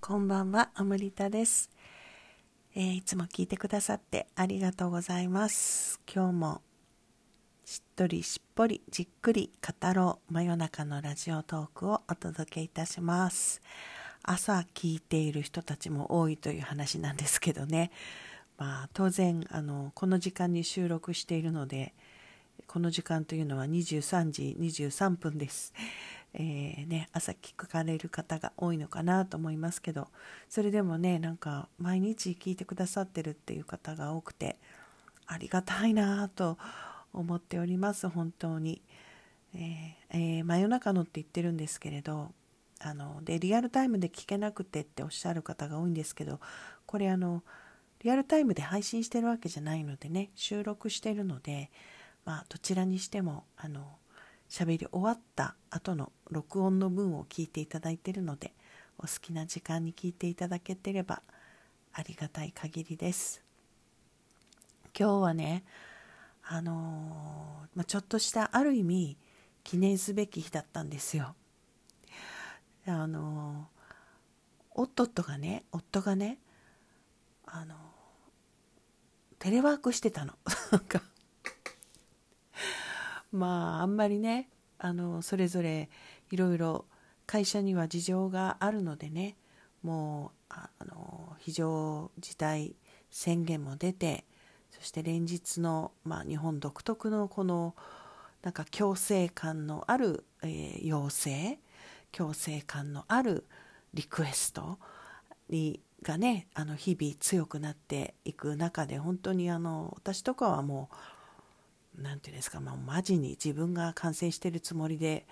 こんばんは、アムリタです、えー、いつも聞いてくださってありがとうございます。今日もしっとりしっぽりじっくり語ろう真夜中のラジオトークをお届けいたします。朝聞いている人たちも多いという話なんですけどね。まあ当然あのこの時間に収録しているのでこの時間というのは23時23分です。えー、ね、朝聞かれる方が多いのかなと思いますけどそれでもねなんか毎日聞いてくださってるっていう方が多くてありがたいなと思っております本当に、えーえー、真夜中のって言ってるんですけれどあのでリアルタイムで聞けなくてっておっしゃる方が多いんですけどこれあのリアルタイムで配信してるわけじゃないのでね収録してるのでまあどちらにしてもあの喋り終わった後の録音の文を聞いていただいているのでお好きな時間に聞いていただけてればありがたい限りです。今日はねあのー、まあ、ちょっとしたある意味記念すべき日だったんですよ。あのー、夫がね夫がねあのー、テレワークしてたの。なんかまああんまりねあのそれぞれいろいろ会社には事情があるのでねもうあの非常事態宣言も出てそして連日の、まあ、日本独特のこのなんか強制感のある、えー、要請強制感のあるリクエストにがねあの日々強くなっていく中で本当にあの私とかはもう何て言うんですか、まあ、マジに自分が感染してるつもりで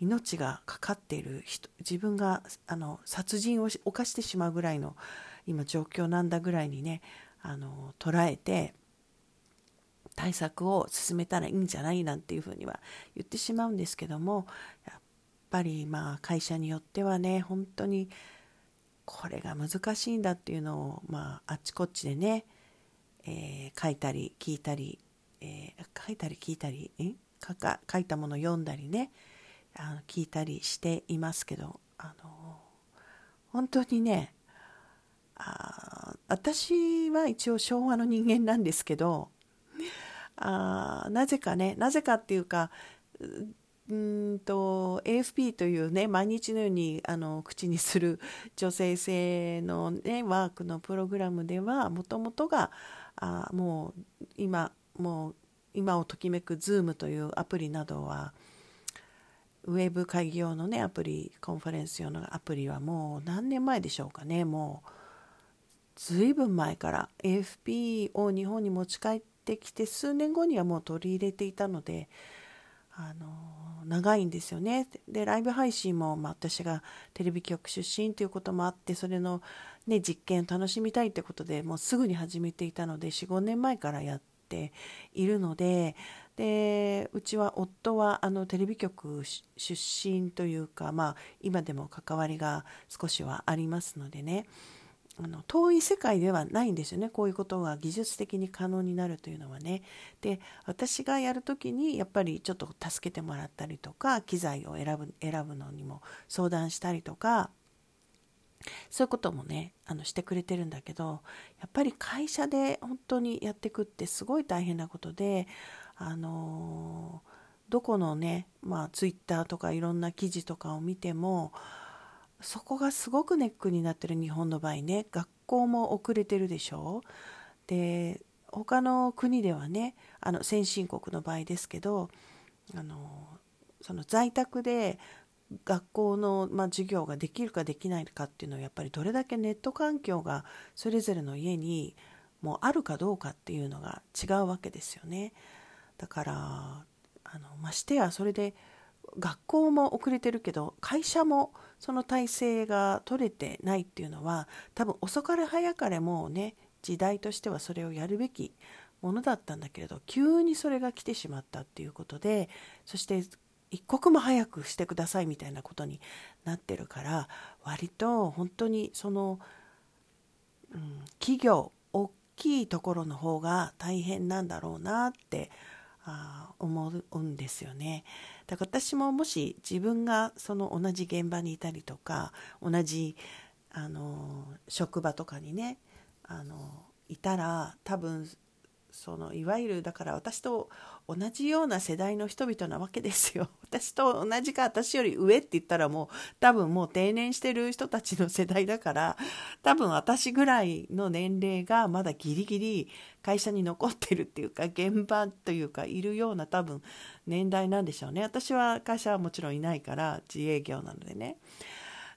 命がかかっている人自分があの殺人を犯してしまうぐらいの今状況なんだぐらいにねあの捉えて対策を進めたらいいんじゃないなんていうふうには言ってしまうんですけどもやっぱりまあ会社によってはね本当にこれが難しいんだっていうのを、まあ、あっちこっちでね、えー、書いたり聞いたりえー、書いたり聞いたり書か書いたもの読んだりね。あの聞いたりしていますけどあの本当にねあ私は一応昭和の人間なんですけどあなぜかねなぜかっていうかうんと AFP というね毎日のようにあの口にする女性性の、ね、ワークのプログラムではもともとがあもう今もう今をときめく Zoom というアプリなどはウェブ会議用のねアプリコンファレンス用のアプリはもう何年前でしょうかね。もうずいぶん前から AFP を日本に持ち帰ってきて数年後にはもう取り入れていたのであの長いんですよね。でライブ配信も、まあ、私がテレビ局出身ということもあってそれの、ね、実験を楽しみたいってことでもうすぐに始めていたので45年前からやってているのででうちは夫はあのテレビ局出身というか、まあ、今でも関わりが少しはありますのでねあの遠い世界ではないんですよねこういうことが技術的に可能になるというのはね。で私がやる時にやっぱりちょっと助けてもらったりとか機材を選ぶ選ぶのにも相談したりとかそういうこともねあのしてくれてるんだけどやっぱり会社で本当にやってくってすごい大変なことであのどこのねまあツイッターとかいろんな記事とかを見てもそこがすごくネックになってる日本の場合ね学校も遅れてるでしょ？で他の国ではねあの先進国の場合ですけどあのその在宅で学校の、まあ、授業ができるかできないかっていうのはやっぱりどれだけネット環境がそれぞれの家にもうあるかどうかっていうのが違うわけですよね。だからあのましてやそれで学校も遅れてるけど会社もその体制が取れてないっていうのは多分遅かれ早かれもうね時代としてはそれをやるべきものだったんだけれど急にそれが来てしまったっていうことでそして一刻も早くしてくださいみたいなことになってるから割と本当にその、うん、企業大きいところの方が大変なんだろうなってあ思うんですよね。だから私ももし自分がその同じ現場にいたりとか同じあの職場とかにねあのいたら多分そのいわゆるだから私と同じような世代の人々なわけですよ。私と同じか私より上って言ったらもう多分もう定年してる人たちの世代だから多分私ぐらいの年齢がまだギリギリ会社に残ってるっていうか現場というかいるような多分年代なんでしょうね。私は会社はもちろんいないから自営業なのでね。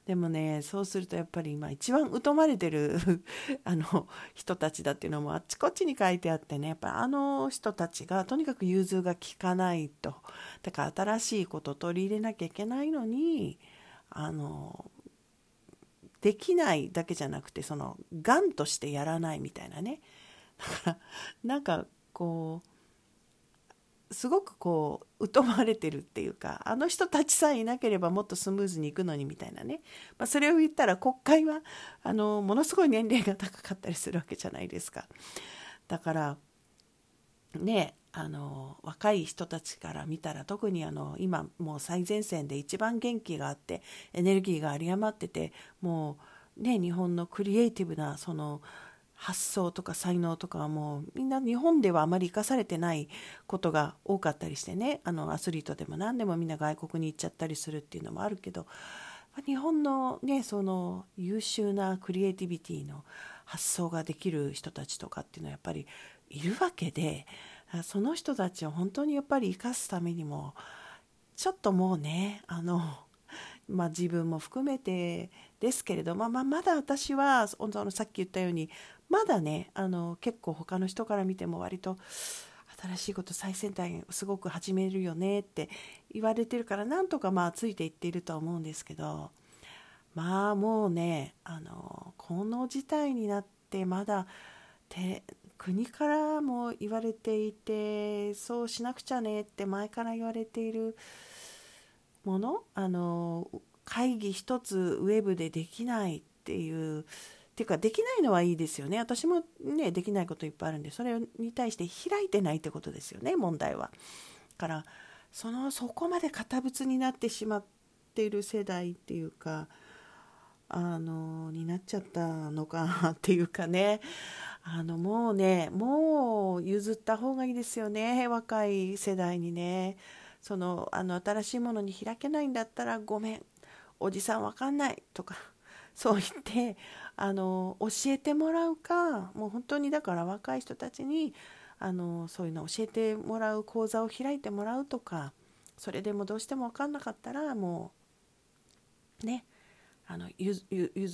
でもねそうするとやっぱり今一番疎まれてる あの人たちだっていうのもあっちこっちに書いてあってねやっぱあの人たちがとにかく融通が利かないと。だから新しいこと取り入れなきゃいけないのにあのできないだけじゃなくてそのがんとしてやらないみたいなね。だからなんかこうすごくこう疎まれてるっていうかあの人たちさえいなければもっとスムーズにいくのにみたいなね、まあ、それを言ったら国会はあのものすごい年齢が高かったりするわけじゃないですか。だからねあの若い人たちから見たら特にあの今もう最前線で一番元気があってエネルギーが有り余っててもうね日本のクリエイティブなその発想とか才能とかはもうみんな日本ではあまり生かされてないことが多かったりしてね。あのアスリートでも何でもみんな外国に行っちゃったりするっていうのもあるけど。日本のねその優秀なクリエイティビティの発想ができる人たちとかっていうのはやっぱりいるわけで。その人たちを本当にやっぱり生かすためにもちょっともうねあのまあ、自分も含めてですけれど、まあ、まあまだ私はさっき言ったようにまだねあの結構他の人から見ても割と新しいこと最先端すごく始めるよねって言われてるからなんとかまあついていっているとは思うんですけどまあもうねあのこの事態になってまだて国からも言われていてそうしなくちゃねって前から言われているものあの会議一つウェブでできないっていうていうかできないのはいいですよね。私もねできないこといっぱいあるんでそれに対して開いてないってことですよね問題は。からそのそこまで堅物になってしまっている世代っていうかあのになっちゃったのかっていうかね。あのもうねもう譲った方がいいですよね若い世代にね。そのあの新しいものに開けないんだったらごめん。おじさんわかんないとか そう言ってあの教えてもらうかもう本当にだから若い人たちにあのそういうの教えてもらう講座を開いてもらうとかそれでもどうしても分かんなかったらもうねあの譲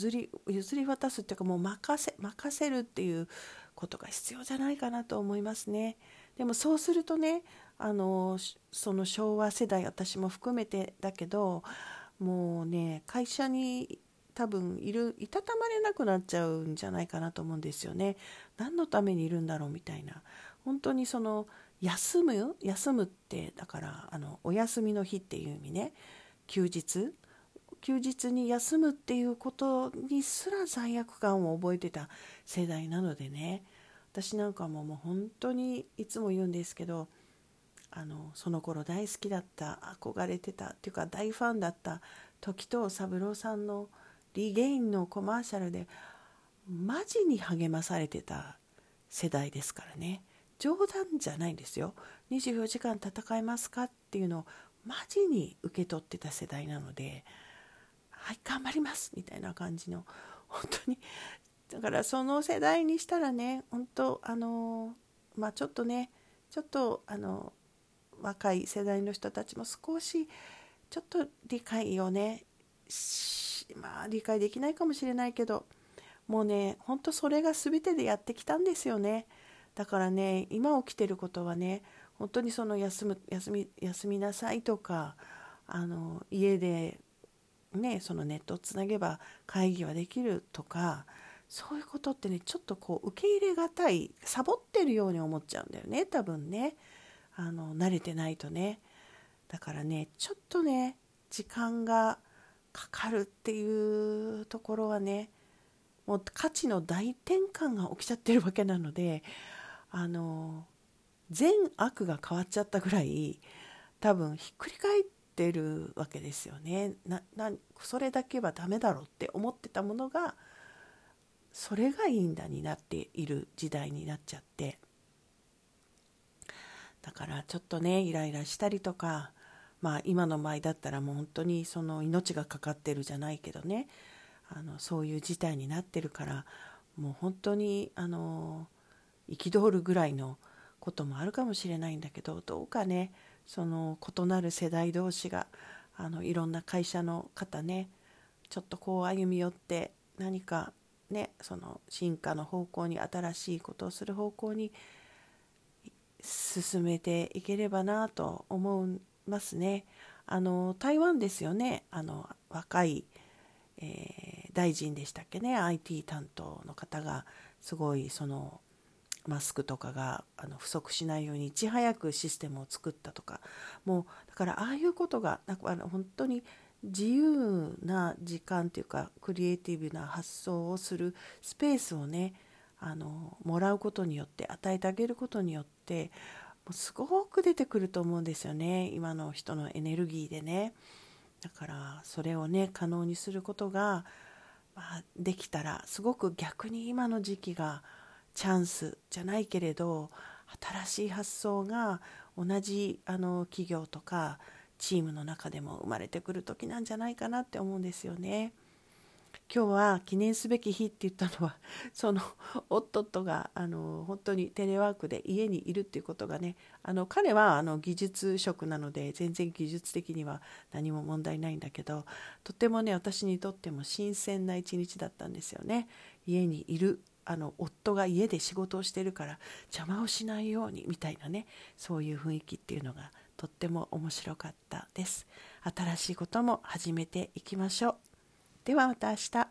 り譲り渡すっていうかもう任せ任せるっていうことが必要じゃないかなと思いますね。でもそうするとねあのその昭和世代私も含めてだけどもうね会社に多分いるいたたまれなくなっちゃうんじゃないかなと思うんですよね。何のためにいるんだろうみたいな。本当にその休む休むってだからあのお休みの日っていう意味ね。休日。休日に休むっていうことにすら罪悪感を覚えてた世代なのでね。私なんかももう本当にいつも言うんですけどあのその頃大好きだった憧れてたっていうか大ファンだった時藤三郎さんの「リゲインのコマーシャルでマジに励まされてた世代ですからね。冗談じゃないんですよ。24時間戦えますかっていうのをマジに受け取ってた世代なのではい頑張りますみたいな感じの本当に。だからその世代にしたらね本当あのまあちょっとねちょっとあの若い世代の人たちも少しちょっと理解をねまあ理解できないかもしれないけどもうねほんとそれが全てでやってきたんですよね。だからね今起きてることはね本当にその休む休み休みなさいとかあの家でねそのネットをつなげば会議はできるとかそういうことってねちょっとこう受け入れがたいサボってるように思っちゃうんだよね多分ね。あの慣れてないとね。だからねちょっとね時間がかかるっていうところはねもう価値の大転換が起きちゃってるわけなのであの善悪が変わっちゃったぐらい多分ひっくり返ってるわけですよね。ななそれだけはダメだろうって思ってたものがそれがいいんだになっている時代になっちゃって。だからちょっとねイライラしたりとかまあ今の場合だったらもう本当にその命がかかってるじゃないけどね。あのそういう事態になってるからもう本当にあの憤るぐらいのこともあるかもしれないんだけどどうかねその異なる世代同士があのいろんな会社の方ねちょっとこう歩み寄って何かねその進化の方向に新しいことをする方向に進めていければなと思いますね。あの台湾ですよね。あの若い、えー、大臣でしたっけね。IT 担当の方がすごいそのマスクとかがあの不足しないようにいち早くシステムを作ったとか。もうだからああいうことがなんかあの本当に自由な時間というかクリエイティブな発想をするスペースをねあのもらうことによって与えてあげることによってもうすごく出てくると思うんですよね今の人のエネルギーでねだからそれをね可能にすることが、まあ、できたらすごく逆に今の時期がチャンスじゃないけれど新しい発想が同じあの企業とかチームの中でも生まれてくる時なんじゃないかなって思うんですよね。今日は記念すべき日って言ったのは その夫とがあの本当にテレワークで家にいるっていうことがねあの彼はあの技術職なので全然技術的には何も問題ないんだけどとてもね私にとっても新鮮な一日だったんですよね。家にいるあの夫が家で仕事をしてるから邪魔をしないようにみたいなねそういう雰囲気っていうのがとっても面白かったです。新しいことも始めていきましょう。ではまた明日。